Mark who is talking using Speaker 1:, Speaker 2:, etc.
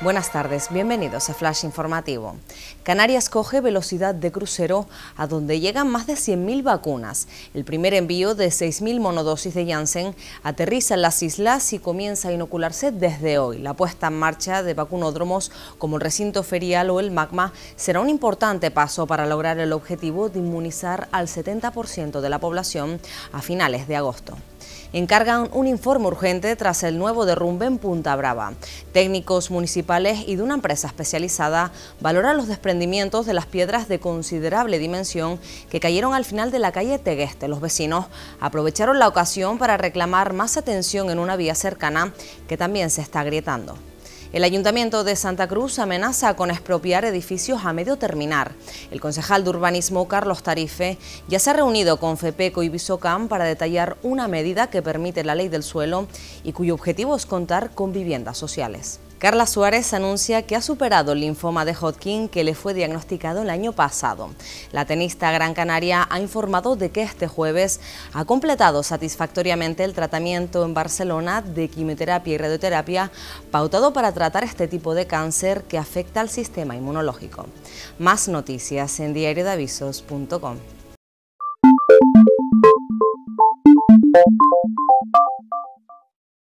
Speaker 1: Buenas tardes, bienvenidos a Flash Informativo. Canarias coge velocidad de crucero a donde llegan más de 100.000 vacunas. El primer envío de 6.000 monodosis de Janssen aterriza en las islas y comienza a inocularse desde hoy. La puesta en marcha de vacunódromos como el recinto ferial o el magma será un importante paso para lograr el objetivo de inmunizar al 70% de la población a finales de agosto encargan un informe urgente tras el nuevo derrumbe en Punta Brava. Técnicos municipales y de una empresa especializada valoran los desprendimientos de las piedras de considerable dimensión que cayeron al final de la calle Tegueste. Los vecinos aprovecharon la ocasión para reclamar más atención en una vía cercana que también se está agrietando. El Ayuntamiento de Santa Cruz amenaza con expropiar edificios a medio terminar. El concejal de urbanismo, Carlos Tarife, ya se ha reunido con FEPECO y Bisocam para detallar una medida que permite la ley del suelo y cuyo objetivo es contar con viviendas sociales. Carla Suárez anuncia que ha superado el linfoma de Hodgkin que le fue diagnosticado el año pasado. La tenista Gran Canaria ha informado de que este jueves ha completado satisfactoriamente el tratamiento en Barcelona de quimioterapia y radioterapia pautado para tratar este tipo de cáncer que afecta al sistema inmunológico. Más noticias en diariodeavisos.com.